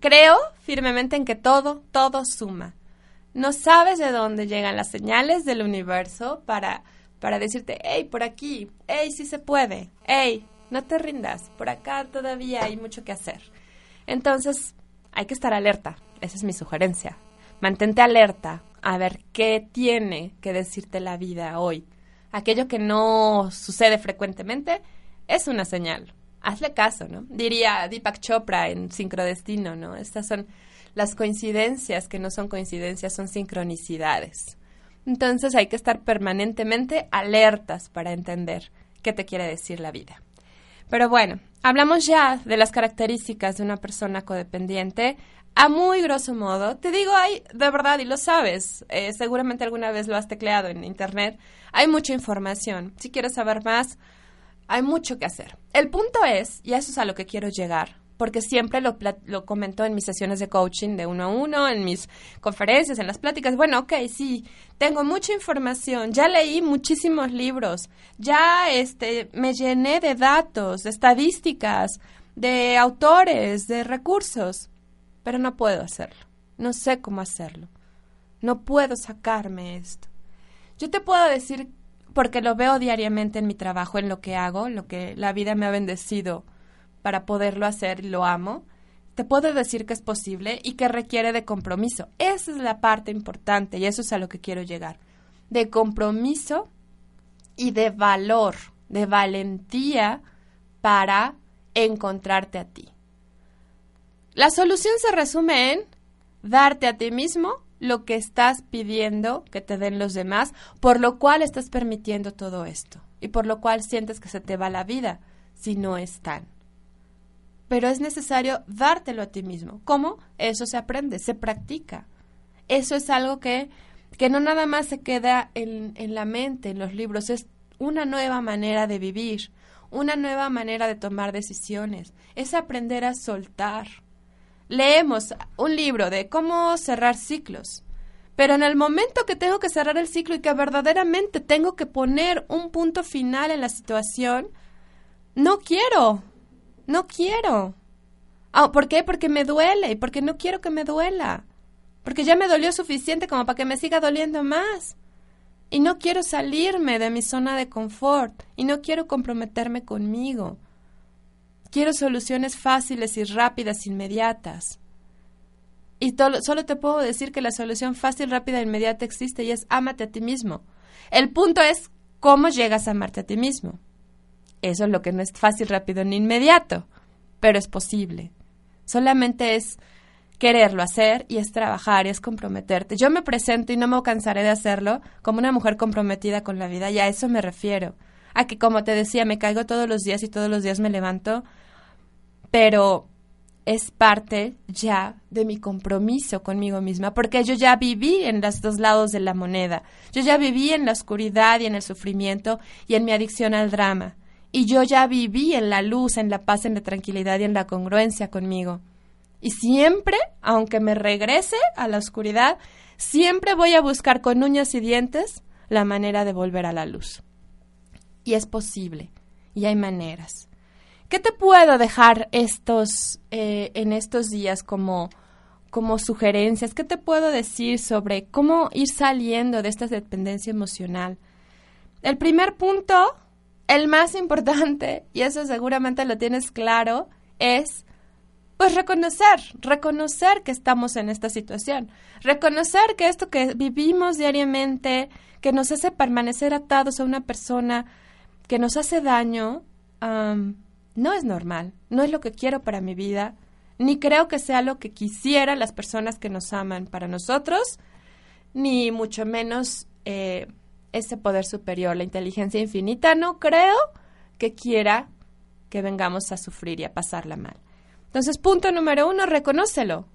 A: creo firmemente en que todo, todo suma no sabes de dónde llegan las señales del universo para, para decirte, hey, por aquí, hey, sí se puede, hey, no te rindas, por acá todavía hay mucho que hacer. Entonces, hay que estar alerta, esa es mi sugerencia. Mantente alerta a ver qué tiene que decirte la vida hoy. Aquello que no sucede frecuentemente es una señal. Hazle caso, ¿no? Diría Deepak Chopra en Sincrodestino, ¿no? Estas son las coincidencias que no son coincidencias son sincronicidades. Entonces hay que estar permanentemente alertas para entender qué te quiere decir la vida. Pero bueno, hablamos ya de las características de una persona codependiente. A muy grosso modo, te digo, hay, de verdad, y lo sabes, eh, seguramente alguna vez lo has tecleado en Internet, hay mucha información. Si quieres saber más, hay mucho que hacer. El punto es, y eso es a lo que quiero llegar, porque siempre lo, lo en mis sesiones de coaching de uno a uno, en mis conferencias, en las pláticas. Bueno, ok, sí, tengo mucha información, ya leí muchísimos libros, ya este, me llené de datos, de estadísticas, de autores, de recursos, pero no puedo hacerlo, no sé cómo hacerlo, no puedo sacarme esto. Yo te puedo decir, porque lo veo diariamente en mi trabajo, en lo que hago, lo que la vida me ha bendecido para poderlo hacer lo amo, te puedo decir que es posible y que requiere de compromiso. Esa es la parte importante y eso es a lo que quiero llegar. De compromiso y de valor, de valentía para encontrarte a ti. La solución se resume en darte a ti mismo lo que estás pidiendo que te den los demás, por lo cual estás permitiendo todo esto y por lo cual sientes que se te va la vida si no están pero es necesario dártelo a ti mismo. ¿Cómo? Eso se aprende, se practica. Eso es algo que, que no nada más se queda en, en la mente, en los libros, es una nueva manera de vivir, una nueva manera de tomar decisiones, es aprender a soltar. Leemos un libro de cómo cerrar ciclos, pero en el momento que tengo que cerrar el ciclo y que verdaderamente tengo que poner un punto final en la situación, no quiero, no quiero. Ah, ¿Por qué? Porque me duele y porque no quiero que me duela. Porque ya me dolió suficiente como para que me siga doliendo más. Y no quiero salirme de mi zona de confort y no quiero comprometerme conmigo. Quiero soluciones fáciles y rápidas, inmediatas. Y solo te puedo decir que la solución fácil, rápida e inmediata existe y es ámate a ti mismo. El punto es cómo llegas a amarte a ti mismo. Eso es lo que no es fácil, rápido ni inmediato, pero es posible. Solamente es quererlo hacer y es trabajar y es comprometerte. Yo me presento y no me cansaré de hacerlo como una mujer comprometida con la vida y a eso me refiero. A que, como te decía, me caigo todos los días y todos los días me levanto, pero es parte ya de mi compromiso conmigo misma, porque yo ya viví en los dos lados de la moneda. Yo ya viví en la oscuridad y en el sufrimiento y en mi adicción al drama y yo ya viví en la luz, en la paz, en la tranquilidad y en la congruencia conmigo. Y siempre, aunque me regrese a la oscuridad, siempre voy a buscar con uñas y dientes la manera de volver a la luz. Y es posible, y hay maneras. ¿Qué te puedo dejar estos, eh, en estos días como, como sugerencias? ¿Qué te puedo decir sobre cómo ir saliendo de esta dependencia emocional? El primer punto el más importante, y eso seguramente lo tienes claro, es Pues reconocer, reconocer que estamos en esta situación, reconocer que esto que vivimos diariamente, que nos hace permanecer atados a una persona, que nos hace daño, no es normal, no es lo que quiero para mi vida, ni creo que sea lo que quisieran las personas que nos aman para nosotros, ni mucho menos eh, ese poder superior, la inteligencia infinita, no creo que quiera que vengamos a sufrir y a pasarla mal. Entonces, punto número uno, reconócelo.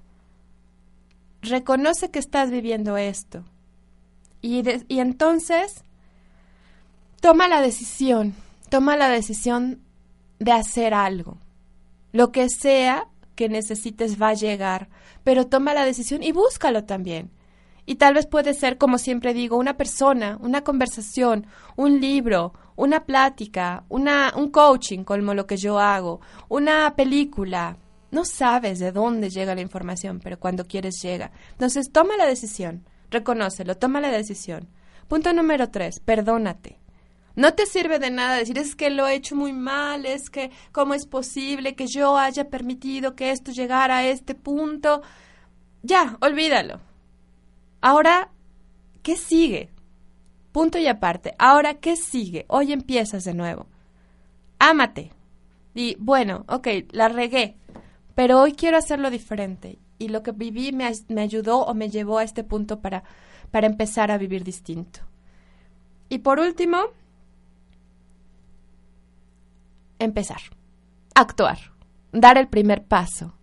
A: Reconoce que estás viviendo esto. Y, y entonces, toma la decisión, toma la decisión de hacer algo. Lo que sea que necesites va a llegar, pero toma la decisión y búscalo también. Y tal vez puede ser, como siempre digo, una persona, una conversación, un libro, una plática, una, un coaching, como lo que yo hago, una película. No sabes de dónde llega la información, pero cuando quieres llega. Entonces toma la decisión, reconócelo, toma la decisión. Punto número tres, perdónate. No te sirve de nada decir es que lo he hecho muy mal, es que cómo es posible que yo haya permitido que esto llegara a este punto. Ya, olvídalo. Ahora, ¿qué sigue? Punto y aparte. Ahora, ¿qué sigue? Hoy empiezas de nuevo. Ámate. Y bueno, ok, la regué, pero hoy quiero hacerlo diferente. Y lo que viví me, me ayudó o me llevó a este punto para, para empezar a vivir distinto. Y por último, empezar, actuar, dar el primer paso.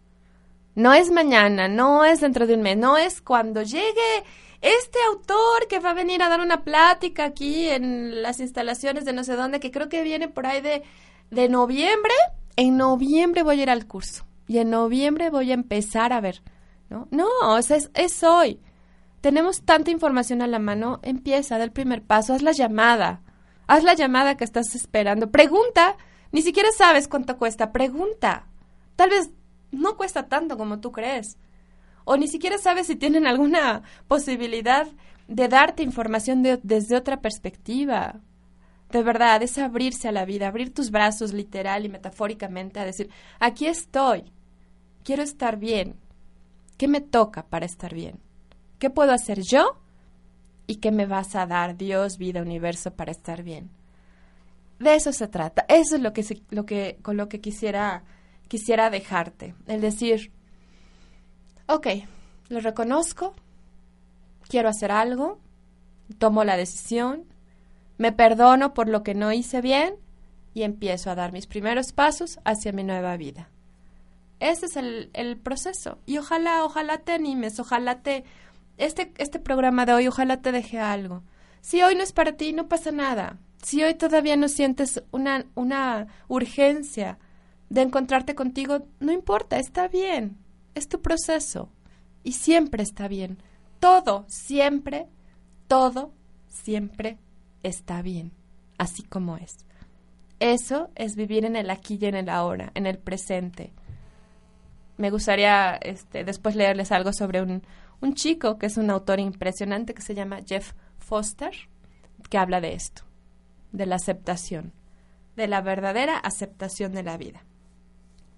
A: No es mañana, no es dentro de un mes, no es cuando llegue este autor que va a venir a dar una plática aquí en las instalaciones de no sé dónde, que creo que viene por ahí de, de noviembre. En noviembre voy a ir al curso y en noviembre voy a empezar a ver. No, no o sea, es, es hoy. Tenemos tanta información a la mano, empieza, da el primer paso, haz la llamada. Haz la llamada que estás esperando. Pregunta ni siquiera sabes cuánto cuesta. Pregunta. Tal vez no cuesta tanto como tú crees. O ni siquiera sabes si tienen alguna posibilidad de darte información desde otra perspectiva. De verdad, es abrirse a la vida, abrir tus brazos literal y metafóricamente a decir, aquí estoy, quiero estar bien. ¿Qué me toca para estar bien? ¿Qué puedo hacer yo? ¿Y qué me vas a dar Dios, vida, universo para estar bien? De eso se trata. Eso es lo que, lo que con lo que quisiera quisiera dejarte. El decir, ok, lo reconozco, quiero hacer algo, tomo la decisión, me perdono por lo que no hice bien y empiezo a dar mis primeros pasos hacia mi nueva vida. Ese es el, el proceso. Y ojalá, ojalá te animes, ojalá te... Este, este programa de hoy, ojalá te deje algo. Si hoy no es para ti, no pasa nada. Si hoy todavía no sientes una, una urgencia de encontrarte contigo, no importa, está bien. Es tu proceso. Y siempre está bien. Todo, siempre, todo, siempre está bien. Así como es. Eso es vivir en el aquí y en el ahora, en el presente. Me gustaría este, después leerles algo sobre un, un chico que es un autor impresionante que se llama Jeff Foster, que habla de esto de la aceptación, de la verdadera aceptación de la vida.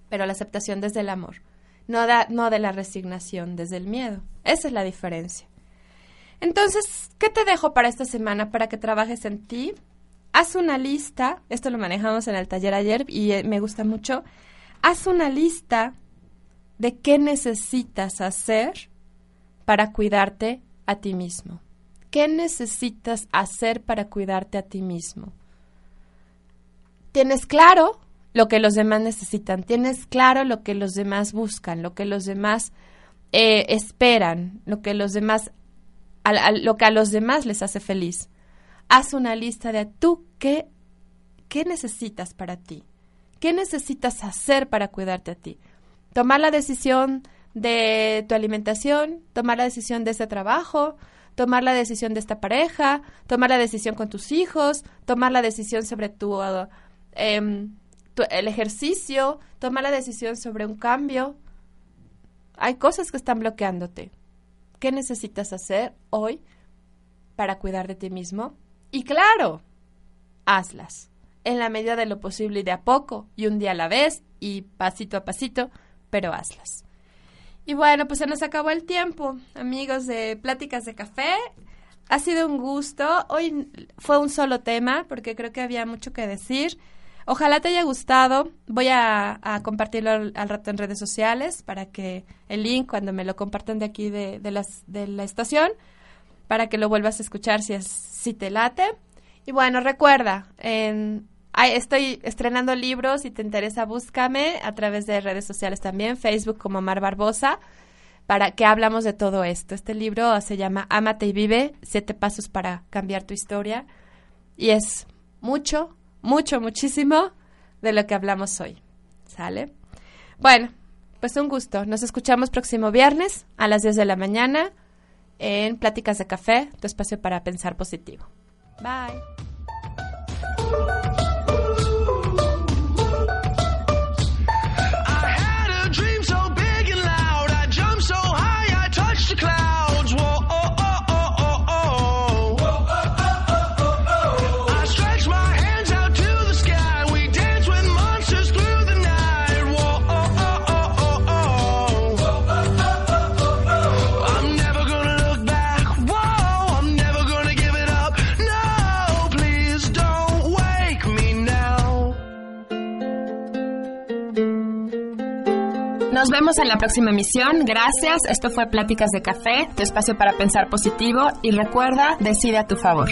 A: Pero la aceptación desde el amor, no, da, no de la resignación, desde el miedo. Esa es la diferencia. Entonces, ¿qué te dejo para esta semana para que trabajes en ti? Haz una lista, esto lo manejamos en el taller ayer y eh, me gusta mucho. Haz una lista de qué necesitas hacer para cuidarte a ti mismo. ¿Qué necesitas hacer para cuidarte a ti mismo? Tienes claro lo que los demás necesitan, tienes claro lo que los demás buscan, lo que los demás eh, esperan, lo que los demás, lo que a los demás les hace feliz. Haz una lista de tú qué, qué necesitas para ti, qué necesitas hacer para cuidarte a ti. Tomar la decisión de tu alimentación, tomar la decisión de ese trabajo, tomar la decisión de esta pareja, tomar la decisión con tus hijos, tomar la decisión sobre tu, em, el ejercicio, tomar la decisión sobre un cambio. Hay cosas que están bloqueándote. ¿Qué necesitas hacer hoy para cuidar de ti mismo? Y claro, hazlas en la medida de lo posible y de a poco, y un día a la vez, y pasito a pasito, pero hazlas. Y bueno, pues se nos acabó el tiempo, amigos de Pláticas de Café. Ha sido un gusto. Hoy fue un solo tema porque creo que había mucho que decir. Ojalá te haya gustado. Voy a, compartirlo al, rato en redes sociales para que el link, cuando me lo compartan de aquí de, las, de la estación, para que lo vuelvas a escuchar si, es, si te late. Y bueno, recuerda, en, estoy estrenando libros, si te interesa, búscame a través de redes sociales también, Facebook como Mar Barbosa, para que hablamos de todo esto. Este libro se llama Amate y vive, siete pasos para cambiar tu historia. Y es mucho, mucho, muchísimo de lo que hablamos hoy. ¿Sale? Bueno, pues un gusto. Nos escuchamos próximo viernes a las 10 de la mañana en Pláticas de Café, tu espacio para pensar positivo. Bye. Nos vemos en la próxima emisión. Gracias. Esto fue Pláticas de Café, tu espacio para pensar positivo. Y recuerda, decide a tu favor.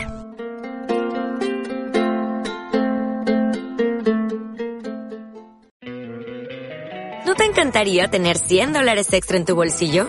O: ¿No te encantaría tener 100 dólares extra en tu bolsillo?